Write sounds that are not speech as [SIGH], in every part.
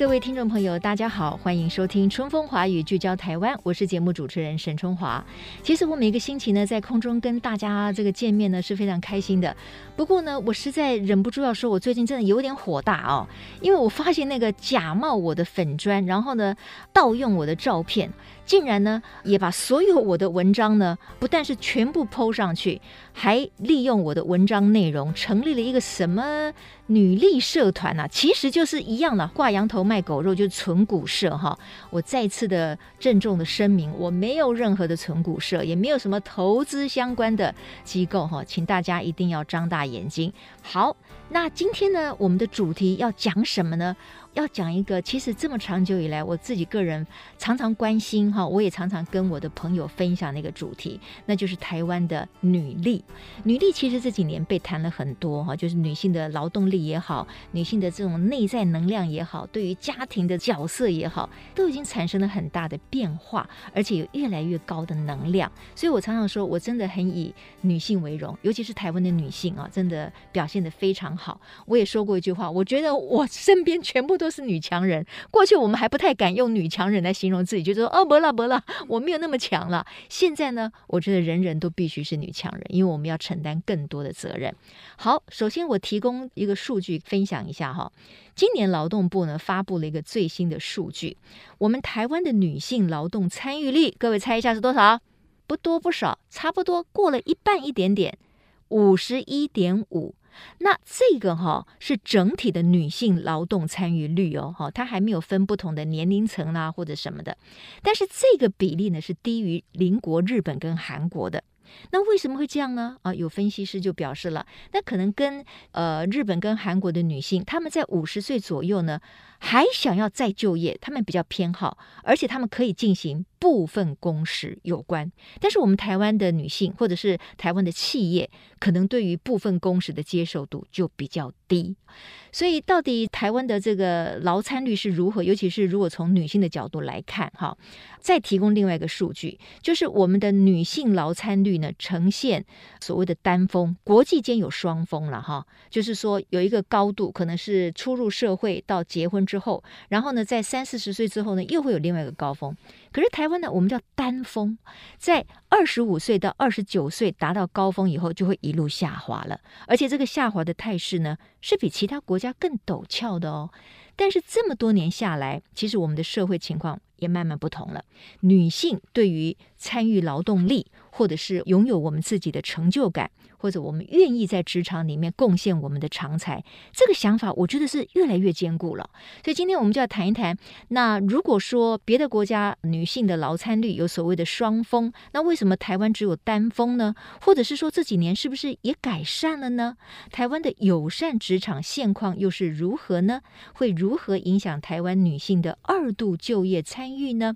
各位听众朋友，大家好，欢迎收听《春风华语》，聚焦台湾，我是节目主持人沈春华。其实我每个星期呢，在空中跟大家这个见面呢，是非常开心的。不过呢，我实在忍不住要说，我最近真的有点火大哦，因为我发现那个假冒我的粉砖，然后呢，盗用我的照片。竟然呢，也把所有我的文章呢，不但是全部 po 上去，还利用我的文章内容成立了一个什么女力社团呐、其实就是一样的，挂羊头卖狗肉，就是存股社哈。我再次的郑重的声明，我没有任何的存股社，也没有什么投资相关的机构哈，请大家一定要张大眼睛。好，那今天呢，我们的主题要讲什么呢？要讲一个，其实这么长久以来，我自己个人常常关心哈，我也常常跟我的朋友分享那个主题，那就是台湾的女力。女力其实这几年被谈了很多哈，就是女性的劳动力也好，女性的这种内在能量也好，对于家庭的角色也好，都已经产生了很大的变化，而且有越来越高的能量。所以我常常说，我真的很以女性为荣，尤其是台湾的女性啊，真的表现得非常好。我也说过一句话，我觉得我身边全部。都是女强人。过去我们还不太敢用女强人来形容自己，就说哦，不了不了，我没有那么强了。现在呢，我觉得人人都必须是女强人，因为我们要承担更多的责任。好，首先我提供一个数据分享一下哈。今年劳动部呢发布了一个最新的数据，我们台湾的女性劳动参与率，各位猜一下是多少？不多不少，差不多过了一半一点点，五十一点五。那这个哈是整体的女性劳动参与率哦，哈，它还没有分不同的年龄层啦或者什么的，但是这个比例呢是低于邻国日本跟韩国的。那为什么会这样呢？啊，有分析师就表示了，那可能跟呃日本跟韩国的女性，她们在五十岁左右呢，还想要再就业，他们比较偏好，而且他们可以进行部分工时有关。但是我们台湾的女性或者是台湾的企业，可能对于部分工时的接受度就比较低。所以到底台湾的这个劳参率是如何？尤其是如果从女性的角度来看，哈，再提供另外一个数据，就是我们的女性劳参率呢呈现所谓的单峰，国际间有双峰了哈，就是说有一个高度，可能是初入社会到结婚之后，然后呢在三四十岁之后呢又会有另外一个高峰。可是台湾呢，我们叫单峰，在二十五岁到二十九岁达到高峰以后，就会一路下滑了，而且这个下滑的态势呢，是比其他国家更陡峭的哦。但是这么多年下来，其实我们的社会情况也慢慢不同了，女性对于参与劳动力，或者是拥有我们自己的成就感。或者我们愿意在职场里面贡献我们的长才，这个想法我觉得是越来越坚固了。所以今天我们就要谈一谈，那如果说别的国家女性的劳参率有所谓的双峰，那为什么台湾只有单峰呢？或者是说这几年是不是也改善了呢？台湾的友善职场现况又是如何呢？会如何影响台湾女性的二度就业参与呢？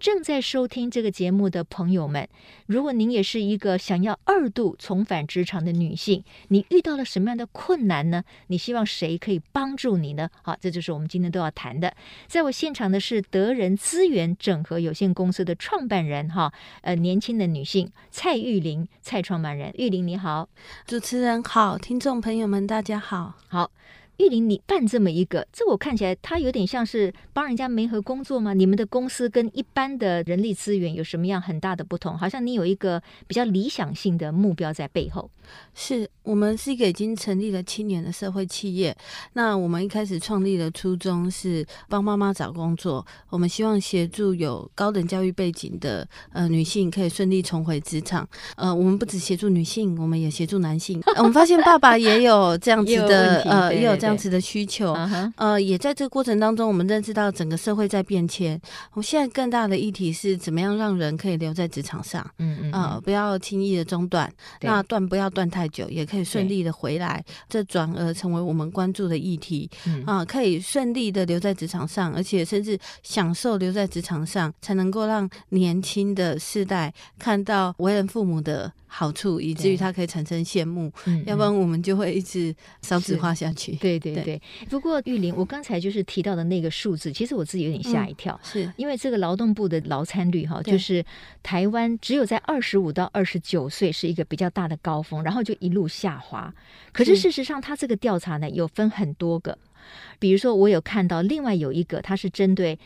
正在收听这个节目的朋友们，如果您也是一个想要二度重返职场的女性，你遇到了什么样的困难呢？你希望谁可以帮助你呢？好，这就是我们今天都要谈的。在我现场的是德人资源整合有限公司的创办人哈，呃，年轻的女性蔡玉玲，蔡创办人，玉玲你好，主持人好，听众朋友们大家好，好。玉林，你办这么一个，这我看起来，它有点像是帮人家媒合工作吗？你们的公司跟一般的人力资源有什么样很大的不同？好像你有一个比较理想性的目标在背后。是我们是一个已经成立了七年的社会企业。那我们一开始创立的初衷是帮妈妈找工作，我们希望协助有高等教育背景的呃女性可以顺利重回职场。呃，我们不只协助女性，我们也协助男性。呃、我们发现爸爸也有这样子的 [LAUGHS] 呃，也有。这样子的需求。呃，也在这个过程当中，我们认识到整个社会在变迁。我们现在更大的议题是怎么样让人可以留在职场上，嗯嗯，呃，不要轻易的中断，那断不要断太久，也可以顺利的回来，这转而成为我们关注的议题。啊、呃，可以顺利的留在职场上，而且甚至享受留在职场上，才能够让年轻的世代看到为人父母的好处，以至于他可以产生羡慕。要不然我们就会一直少子化下去。对对对对。不过玉玲，我刚才就是提到的那个数字，其实我自己有点吓一跳，嗯、是因为这个劳动部的劳参率哈，就是台湾只有在二十五到二十九岁是一个比较大的高峰，然后就一路下滑。可是事实上，他这个调查呢有分很多个，比如说我有看到另外有一个，它是针对。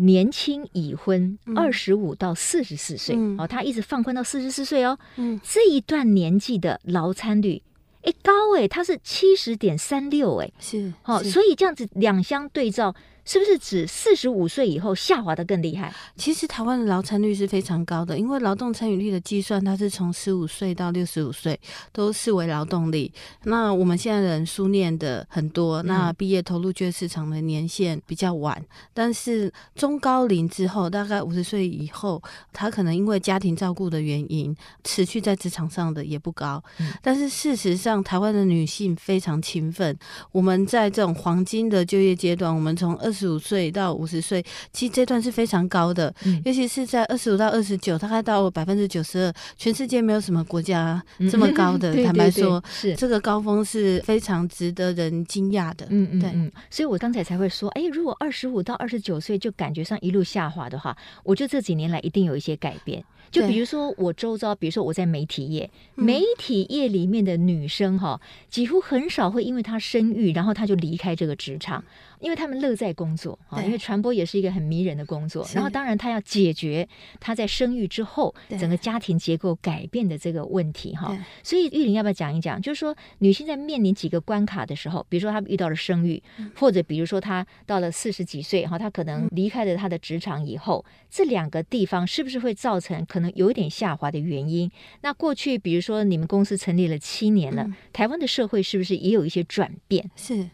年轻已婚，二十五到四十四岁，嗯、哦，他一直放宽到四十四岁哦。嗯，这一段年纪的劳参率，哎，高哎，它是七十点三六，哎，是，哦，所以这样子两相对照。是不是指四十五岁以后下滑的更厉害？其实台湾的劳参率是非常高的，因为劳动参与率的计算，它是从十五岁到六十五岁都视为劳动力。那我们现在人书念的很多，那毕业投入就业市场的年限比较晚，但是中高龄之后，大概五十岁以后，他可能因为家庭照顾的原因，持续在职场上的也不高。但是事实上，台湾的女性非常勤奋，我们在这种黄金的就业阶段，我们从二十五岁到五十岁，其实这段是非常高的，嗯、尤其是在二十五到二十九，大概到百分之九十二，全世界没有什么国家这么高的。[LAUGHS] 嗯、坦白说，对对对，是这个高峰是非常值得人惊讶的。嗯嗯，对嗯，所以我刚才才会说，哎，如果二十五到二十九岁就感觉上一路下滑的话，我觉得这几年来一定有一些改变。就比如说我周遭，比如说我在媒体业，媒体业里面的女生哈，几乎很少会因为她生育，然后她就离开这个职场。因为她们乐在工作啊，因为传播也是一个很迷人的工作。然后，当然她要解决她在生育之后整个家庭结构改变的这个问题哈。所以玉玲要不要讲一讲？就是说，女性在面临几个关卡的时候，比如说她遇到了生育，或者比如说她到了四十几岁哈，她可能离开了她的职场以后，这两个地方是不是会造成可能有一点下滑的原因？那过去比如说你们公司成立了七年了，台湾的社会是不是也有一些转变？是。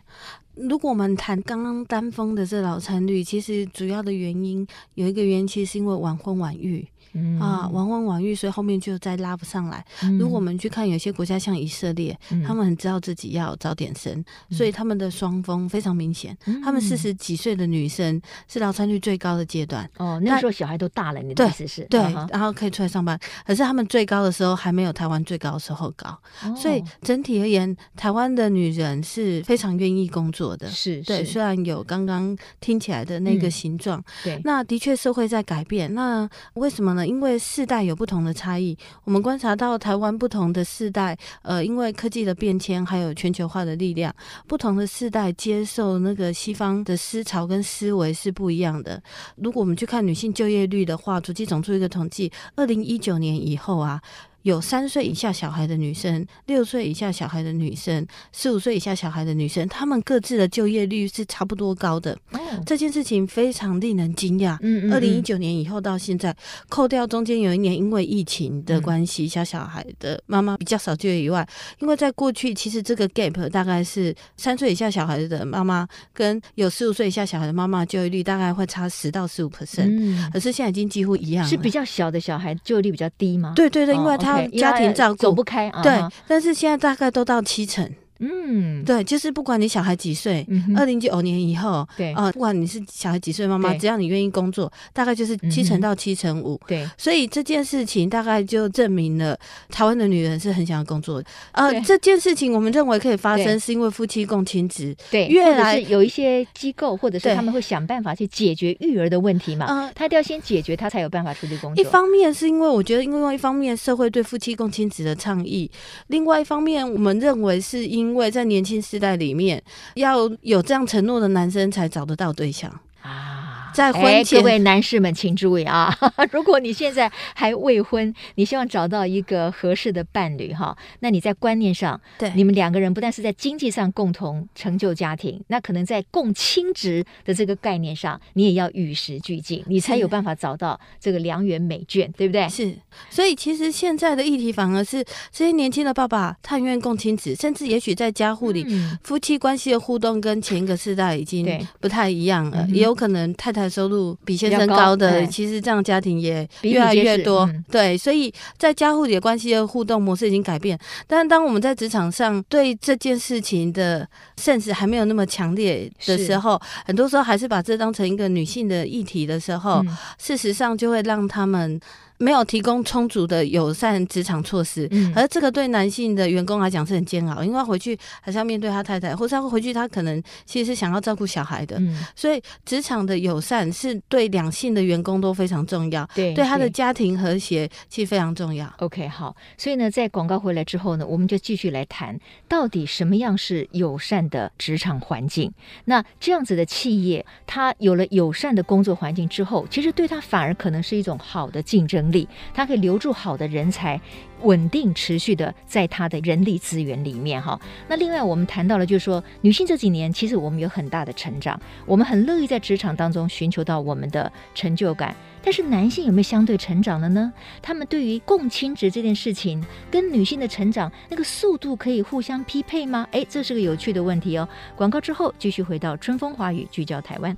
如果我们谈刚刚单峰的这老参率，其实主要的原因有一个原因，其实是因为晚婚晚育。嗯、啊，晚婚晚育，所以后面就再拉不上来。嗯、如果我们去看有些国家，像以色列，嗯、他们很知道自己要早点生，嗯、所以他们的双峰非常明显。嗯、他们四十几岁的女生是劳参率最高的阶段。哦，那时候小孩都大了，你的意思是？对，然后可以出来上班。可是他们最高的时候还没有台湾最高的时候高。哦、所以整体而言，台湾的女人是非常愿意工作的。是，对，虽然有刚刚听起来的那个形状，嗯、对，那的确社会在改变。那为什么呢？因为世代有不同的差异，我们观察到台湾不同的世代，呃，因为科技的变迁，还有全球化的力量，不同的世代接受那个西方的思潮跟思维是不一样的。如果我们去看女性就业率的话，主计总出一个统计，二零一九年以后啊。有三岁以下小孩的女生，六岁以下小孩的女生，十五岁以下小孩的女生，她们各自的就业率是差不多高的。哦、这件事情非常令人惊讶。嗯，二零一九年以后到现在，扣掉中间有一年因为疫情的关系，小小孩的妈妈比较少就业以外，因为在过去其实这个 gap 大概是三岁以下小孩的妈妈跟有十五岁以下小孩的妈妈就业率大概会差十到十五 percent。嗯，可是现在已经几乎一样了。是比较小的小孩就业率比较低吗？对对对，因为他。家庭照顾走不开，对，但是现在大概都到七成。嗯，对，就是不管你小孩几岁，二零九年以后，对啊，不管你是小孩几岁，妈妈只要你愿意工作，大概就是七成到七成五。对，所以这件事情大概就证明了台湾的女人是很想要工作的。呃，这件事情我们认为可以发生，是因为夫妻共亲职。对，越来有一些机构或者是他们会想办法去解决育儿的问题嘛。嗯，他一定要先解决，他才有办法出去工作。一方面是因为我觉得，因为一方面社会对夫妻共亲职的倡议，另外一方面我们认为是因因为在年轻时代里面，要有这样承诺的男生才找得到对象啊。在婚前，各位男士们请注意啊！[LAUGHS] 如果你现在还未婚，你希望找到一个合适的伴侣哈，那你在观念上，对你们两个人不但是在经济上共同成就家庭，那可能在共亲职的这个概念上，你也要与时俱进，你才有办法找到这个良缘美眷，对不对？是。所以其实现在的议题反而是这些年轻的爸爸，他愿共亲职，甚至也许在家户里，嗯、夫妻关系的互动跟前一个世代已经不太一样了，也有可能太太收入比先生高的，高其实这样家庭也越来越多。嗯、对，所以在家户里的关系的互动模式已经改变。但是当我们在职场上对这件事情的 sense 还没有那么强烈的时候，很多时候还是把这当成一个女性的议题的时候，嗯、事实上就会让他们。没有提供充足的友善职场措施，嗯，而这个对男性的员工来讲是很煎熬，因为他回去还是要面对他太太，或者他回去他可能其实是想要照顾小孩的，嗯，所以职场的友善是对两性的员工都非常重要，对，对他的家庭和谐其实非常重要。OK，好，所以呢，在广告回来之后呢，我们就继续来谈到底什么样是友善的职场环境。那这样子的企业，它有了友善的工作环境之后，其实对他反而可能是一种好的竞争。能力，他可以留住好的人才，稳定持续的在他的人力资源里面哈。那另外我们谈到了，就是说女性这几年其实我们有很大的成长，我们很乐意在职场当中寻求到我们的成就感。但是男性有没有相对成长了呢？他们对于共亲职这件事情跟女性的成长那个速度可以互相匹配吗？诶，这是个有趣的问题哦。广告之后继续回到春风华语，聚焦台湾。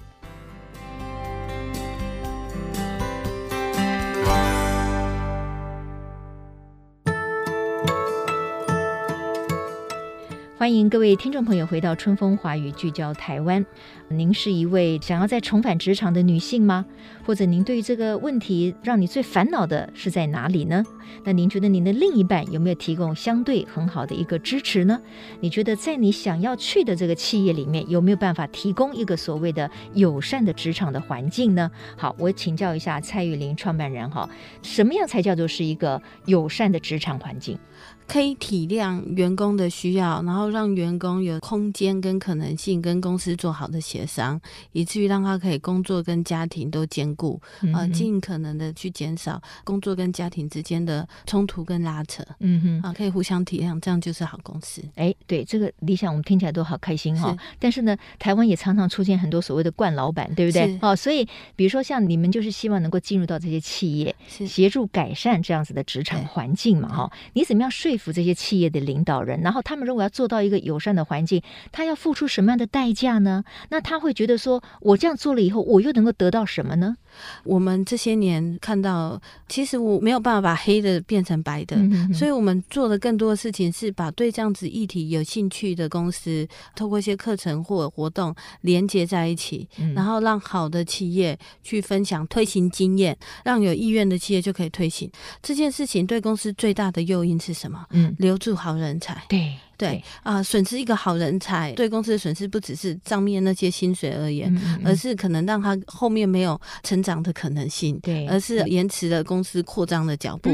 欢迎各位听众朋友回到《春风华语》，聚焦台湾。您是一位想要再重返职场的女性吗？或者您对于这个问题让你最烦恼的是在哪里呢？那您觉得您的另一半有没有提供相对很好的一个支持呢？你觉得在你想要去的这个企业里面有没有办法提供一个所谓的友善的职场的环境呢？好，我请教一下蔡玉玲创办人哈，什么样才叫做是一个友善的职场环境？可以体谅员工的需要，然后让员工有空间跟可能性跟公司做好的协商，以至于让他可以工作跟家庭都兼顾，啊，尽可能的去减少工作跟家庭之间的冲突跟拉扯。嗯哼，啊，可以互相体谅，这样就是好公司。哎，对这个理想，我们听起来都好开心哈、哦。但是呢，台湾也常常出现很多所谓的惯老板，对不对？哦，所以比如说像你们就是希望能够进入到这些企业，协助改善这样子的职场环境嘛？哈对，你怎么样服这些企业的领导人，然后他们认为要做到一个友善的环境，他要付出什么样的代价呢？那他会觉得说，我这样做了以后，我又能够得到什么呢？我们这些年看到，其实我没有办法把黑的变成白的，嗯、哼哼所以我们做的更多的事情是把对这样子议题有兴趣的公司，透过一些课程或活动连接在一起，嗯、然后让好的企业去分享推行经验，让有意愿的企业就可以推行这件事情。对公司最大的诱因是什么？嗯，留住好人才。对。对啊，损失一个好人才，对公司的损失不只是账面那些薪水而言，嗯嗯，而是可能让他后面没有成长的可能性，对，而是延迟了公司扩张的脚步。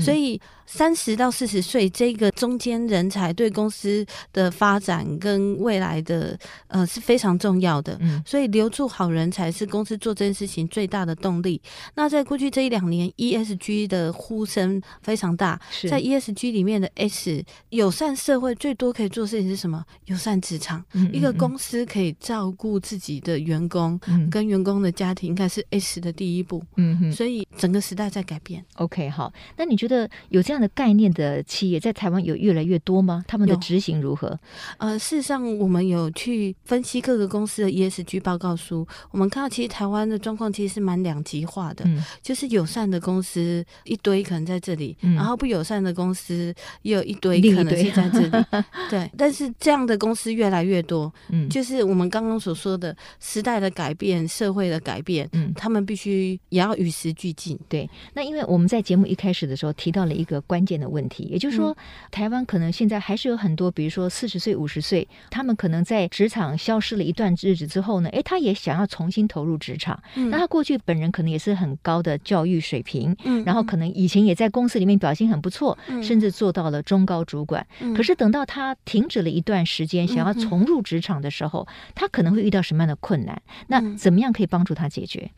所以三十到四十岁这个中间人才对公司的发展跟未来的呃是非常重要的。嗯，所以留住好人才是公司做这件事情最大的动力。那在过去这一两年，ESG 的呼声非常大，在 ESG 里面的 S 友善社会。最多可以做的事情是什么？友善职场，嗯嗯嗯，一个公司可以照顾自己的员工，嗯、跟员工的家庭，应该是 S 的第一步。嗯哼，所以整个时代在改变。OK，好，那你觉得有这样的概念的企业在台湾有越来越多吗？他们的执行如何？呃，事实上，我们有去分析各个公司的 ESG 报告书，我们看到其实台湾的状况其实是蛮两极化的，嗯、就是友善的公司一堆可能在这里，嗯、然后不友善的公司也有一堆可能是在这里。[LAUGHS] 对，但是这样的公司越来越多，嗯，就是我们刚刚所说的时代的改变、社会的改变，嗯，他们必须也要与时俱进。对，那因为我们在节目一开始的时候提到了一个关键的问题，也就是说，嗯、台湾可能现在还是有很多，比如说四十岁、五十岁，他们可能在职场消失了一段日子之后呢，诶，他也想要重新投入职场。嗯、那他过去本人可能也是很高的教育水平，嗯，然后可能以前也在公司里面表现很不错，嗯、甚至做到了中高主管。嗯、可是等到他停止了一段时间，想要重入职场的时候，嗯、他可能会遇到什么样的困难？那怎么样可以帮助他解决？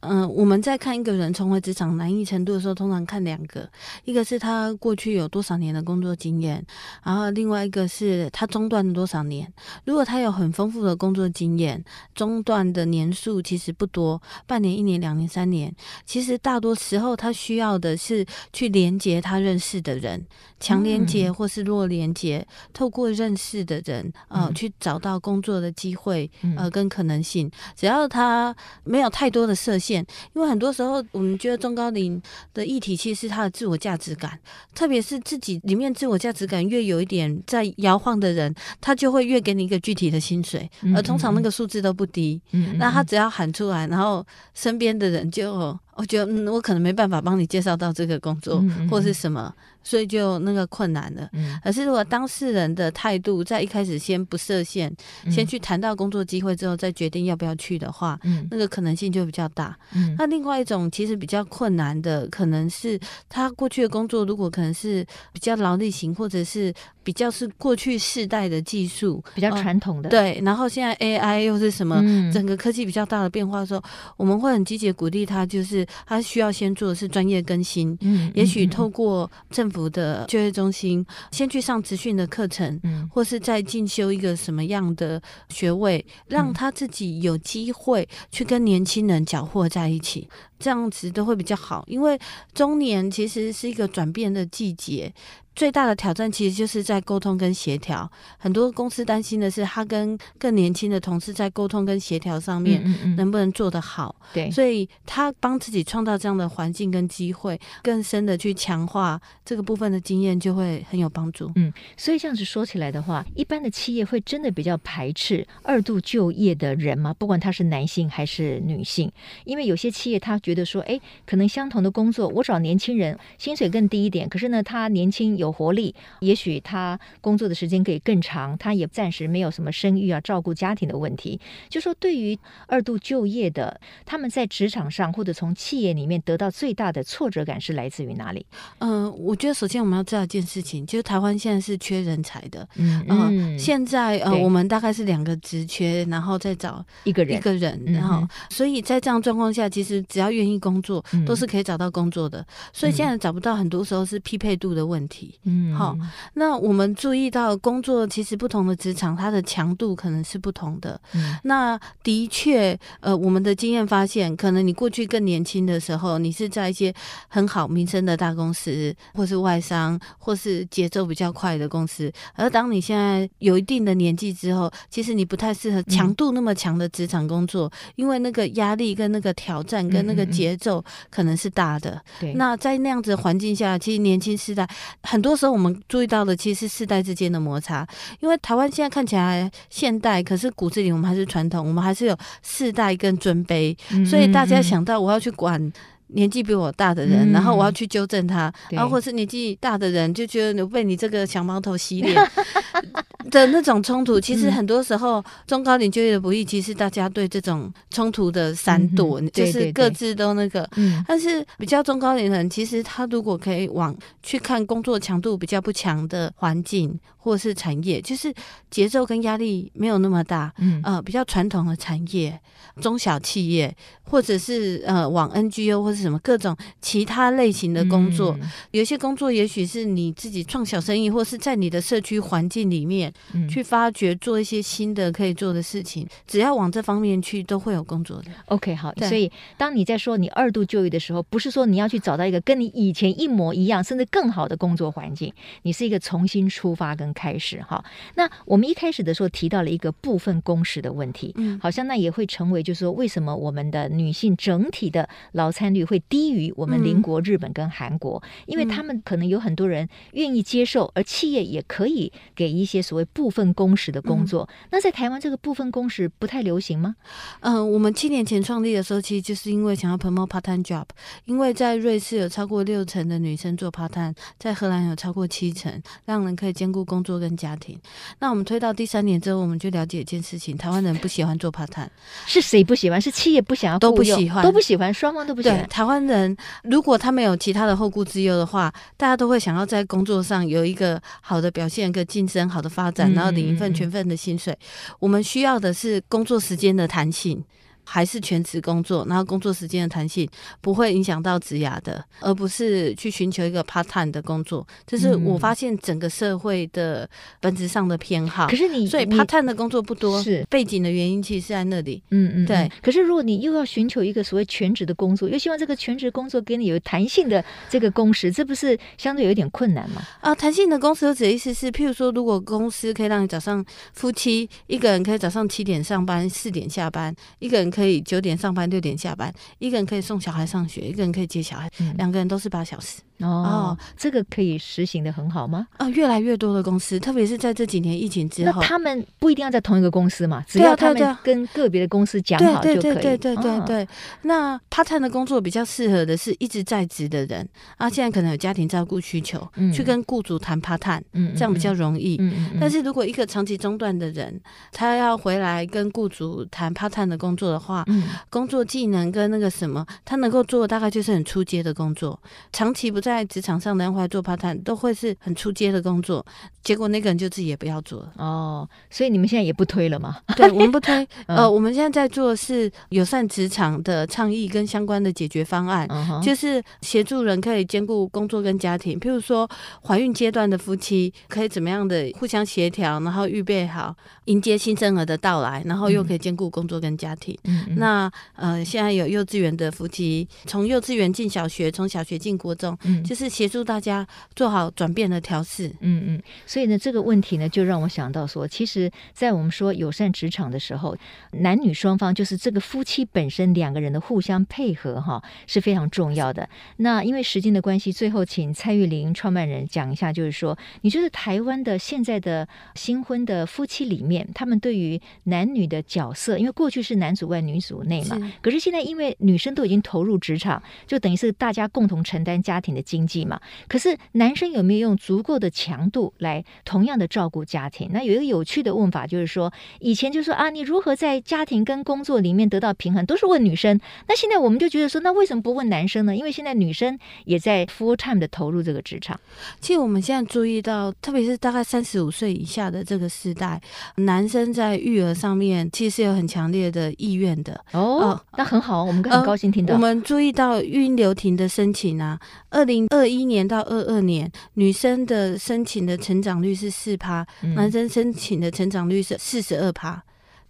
嗯、呃，我们在看一个人重回职场难易程度的时候，通常看两个，一个是他过去有多少年的工作经验，然后另外一个是他中断了多少年。如果他有很丰富的工作经验，中断的年数其实不多，半年、一年、两年、三年，其实大多时候他需要的是去连接他认识的人，强连接或是弱连接，嗯、透过认识的人，呃，去找到工作的机会，呃，跟可能性。只要他没有太多的设限。因为很多时候，我们觉得中高龄的议题其实是他的自我价值感，特别是自己里面自我价值感越有一点在摇晃的人，他就会越给你一个具体的薪水，而通常那个数字都不低。嗯，那他只要喊出来，然后身边的人就，我觉得，嗯，我可能没办法帮你介绍到这个工作，或是什么。所以就那个困难了。嗯，可是如果当事人的态度在一开始先不设限，嗯、先去谈到工作机会之后再决定要不要去的话，嗯，那个可能性就比较大。嗯，那另外一种其实比较困难的，可能是他过去的工作如果可能是比较劳力型，或者是比较是过去世代的技术比较传统的、哦。对，然后现在 AI 又是什么，嗯、整个科技比较大的变化的时候，我们会很积极鼓励他，就是他需要先做的是专业更新。嗯，也许透过政府。的就业中心，先去上职训的课程，嗯，或是再进修一个什么样的学位，让他自己有机会去跟年轻人搅和在一起，这样子都会比较好。因为中年其实是一个转变的季节。最大的挑战其实就是在沟通跟协调。很多公司担心的是，他跟更年轻的同事在沟通跟协调上面能不能做得好。对，所以他帮自己创造这样的环境跟机会，更深的去强化这个部分的经验，就会很有帮助。嗯，所以这样子说起来的话，一般的企业会真的比较排斥二度就业的人吗？不管他是男性还是女性，因为有些企业他觉得说，哎，可能相同的工作，我找年轻人，薪水更低一点，可是呢，他年轻有。有活力，也许他工作的时间可以更长，他也暂时没有什么生育啊、照顾家庭的问题。就说对于二度就业的，他们在职场上或者从企业里面得到最大的挫折感是来自于哪里？嗯、呃，我觉得首先我们要知道一件事情，就是台湾现在是缺人才的。嗯嗯、呃，现在呃，我们大概是两个职缺，然后再找一个人一个人，然后、嗯、所以在这样状况下，其实只要愿意工作，都是可以找到工作的。嗯、所以现在找不到，很多时候是匹配度的问题。嗯，好，那我们注意到工作其实不同的职场，它的强度可能是不同的。嗯，那的确，呃，我们的经验发现，可能你过去更年轻的时候，你是在一些很好名声的大公司，或是外商，或是节奏比较快的公司。而当你现在有一定的年纪之后，其实你不太适合强度那么强的职场工作，嗯、因为那个压力跟那个挑战跟那个节奏可能是大的。对、嗯，那在那样子的环境下，其实年轻时代很。很多时候我们注意到的其实是世代之间的摩擦，因为台湾现在看起来现代，可是骨子里我们还是传统，我们还是有世代跟尊卑，所以大家想到我要去管。年纪比我大的人，然后我要去纠正他，嗯、然后或是年纪大的人就觉得被你这个小毛头洗脸的那种冲突，其实很多时候中高龄就业的不易，其实大家对这种冲突的闪躲，嗯、就是各自都那个。但是比较中高龄的人，其实他如果可以往去看工作强度比较不强的环境或是产业，就是节奏跟压力没有那么大，嗯。呃，比较传统的产业、中小企业，或者是呃往 NGO 或是什么各种其他类型的工作，嗯、有些工作也许是你自己创小生意，或是在你的社区环境里面去发掘做一些新的可以做的事情，只要往这方面去，都会有工作的。OK，好，对。所以当你在说你二度就业的时候，不是说你要去找到一个跟你以前一模一样，甚至更好的工作环境，你是一个重新出发跟开始。哈，那我们一开始的时候提到了一个部分工时的问题，嗯，好像那也会成为就是说，为什么我们的女性整体的劳参率会低于我们邻国日本跟韩国？因为他们可能有很多人愿意接受，而企业也可以给一些所谓部分工时的工作。嗯、那在台湾这个部分工时不太流行吗？嗯、呃，我们七年前创立的时候，其实就是因为想要 promote part-time job，因为在瑞士有超过六成的女生做 part-time，在荷兰有超过七成，让人可以兼顾工作跟家庭。那我们推到第三年之后，我们就了解一件事情：台湾人不喜欢做 part-time，是谁不喜欢？是企业不想要，都不喜欢，都不喜欢，双方都不喜欢。对，台湾人如果他没有其他的后顾之忧的话，大家都会想要在工作上有一个好的表现、一个晋升、好的发展，然后领一份全份的薪水。我们需要的是工作时间的弹性。还是全职工作，然后工作时间的弹性不会影响到职涯的，而不是去寻求一个 part time 的工作。这是我发现整个社会的本质上的偏好。可是你，所以 part time 的工作不多，是背景的原因，其实是在那里。嗯嗯，对。可是如果你又要寻求一个所谓全职的工作，又希望这个全职工作给你有弹性的这个工时，这不是相对有一点困难吗？啊，弹性的工时，我指的意思是，譬如说，如果公司可以让你早上夫妻一个人可以早上七点上班，四点下班，一个人。可以九点上班，六点下班，一个人可以送小孩上学，一个人可以接小孩，嗯、两个人都是八小时。哦，哦，这个可以实行的很好吗？啊、哦，越来越多的公司，特别是在这几年疫情之后，那他们不一定要在同一个公司嘛，只要他们跟个别的公司讲好就可以。对对对对那 part time 的工作比较适合的是一直在职的人啊，现在可能有家庭照顾需求，嗯、去跟雇主谈 part time，嗯，这样比较容易。但是如果一个长期中断的人，他要回来跟雇主谈 part time 的工作的话，嗯，工作技能跟那个什么，他能够做的大概就是很出阶的工作，长期不在职场上的。回来做 part time 都会是很出街的工作，结果那个人就自己也不要做了哦。所以你们现在也不推了吗？[LAUGHS] 对，我们不推。呃，我们现在在做是友善职场的倡议跟相关的解决方案，就是协助人可以兼顾工作跟家庭。譬如说，怀孕阶段的夫妻可以怎么样的互相协调，然后预备好迎接新生儿的到来，然后又可以兼顾工作跟家庭。嗯、那呃，现在有幼稚园的夫妻，从幼稚园进小学，从小学进国中，嗯、就是协助。大家做好转变的调试，嗯嗯，所以呢，这个问题呢，就让我想到说，其实，在我们说友善职场的时候，男女双方就是这个夫妻本身两个人的互相配合，哈，是非常重要的。那因为时间的关系，最后请蔡玉玲创办人讲一下，就是说，你觉得台湾的现在的新婚的夫妻里面，他们对于男女的角色，因为过去是男主外女主内嘛，是可是现在因为女生都已经投入职场，就等于是大家共同承担家庭的经济嘛。可是男生有没有用足够的强度来同样的照顾家庭？那有一个有趣的问法，就是说以前就说啊，你如何在家庭跟工作里面得到平衡，都是问女生。那现在我们就觉得说，那为什么不问男生呢？因为现在女生也在 full time 的投入这个职场。其实我们现在注意到，特别是大概三十五岁以下的这个时代，男生在育儿上面其实是有很强烈的意愿的。哦，呃、那很好，我们很高兴听到。呃、我们注意到育婴留停的申请啊，二零二一年到到二二年，女生的申请的成长率是四趴，嗯、男生申请的成长率是四十二趴。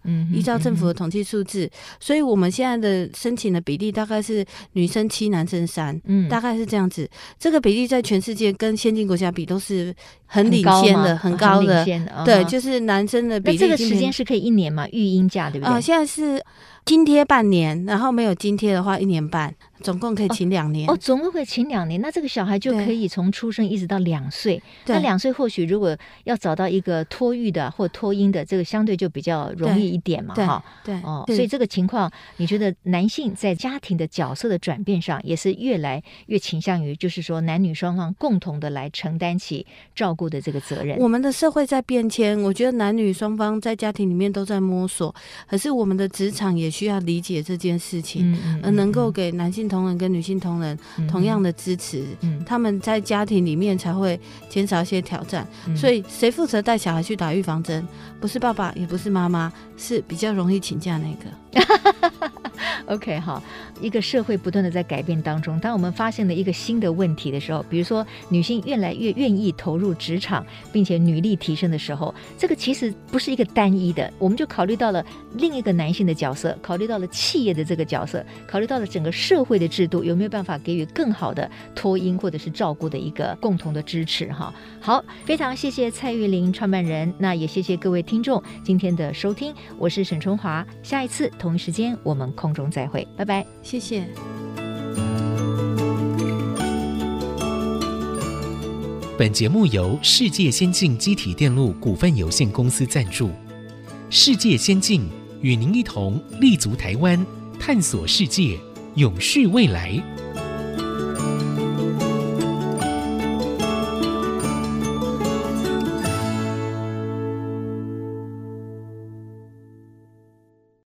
嗯，依照政府的统计数字，嗯、所以我们现在的申请的比例大概是女生七，男生三，嗯，大概是这样子。这个比例在全世界跟先进国家比都是很领先的，很高，的。哦、对，就是男生的比例。那这个时间是可以一年嘛？育婴假对不对？啊、呃，现在是津贴半年，然后没有津贴的话一年半。总共可以请两年哦，哦，总共可以请两年，那这个小孩就可以从出生一直到两岁。那两岁或许如果要找到一个托育的或托婴的，这个相对就比较容易一点嘛，哈。对哦，所以这个情况，你觉得男性在家庭的角色的转变上，也是越来越倾向于，就是说男女双方共同的来承担起照顾的这个责任。我们的社会在变迁，我觉得男女双方在家庭里面都在摸索，可是我们的职场也需要理解这件事情，而能够给男性同仁跟女性同仁同样的支持，嗯、他们在家庭里面才会减少一些挑战。嗯、所以，谁负责带小孩去打预防针？不是爸爸，也不是妈妈，是比较容易请假那个。[LAUGHS] OK，好，一个社会不断的在改变当中，当我们发现了一个新的问题的时候，比如说女性越来越愿意投入职场，并且女力提升的时候，这个其实不是一个单一的，我们就考虑到了另一个男性的角色，考虑到了企业的这个角色，考虑到了整个社会的制度有没有办法给予更好的托婴或者是照顾的一个共同的支持哈。好，非常谢谢蔡玉玲创办人，那也谢谢各位听众今天的收听，我是沈春华，下一次同一时间我们空中再会，拜拜，谢谢。本节目由世界先进机体电路股份有限公司赞助。世界先进与您一同立足台湾，探索世界，永续未来。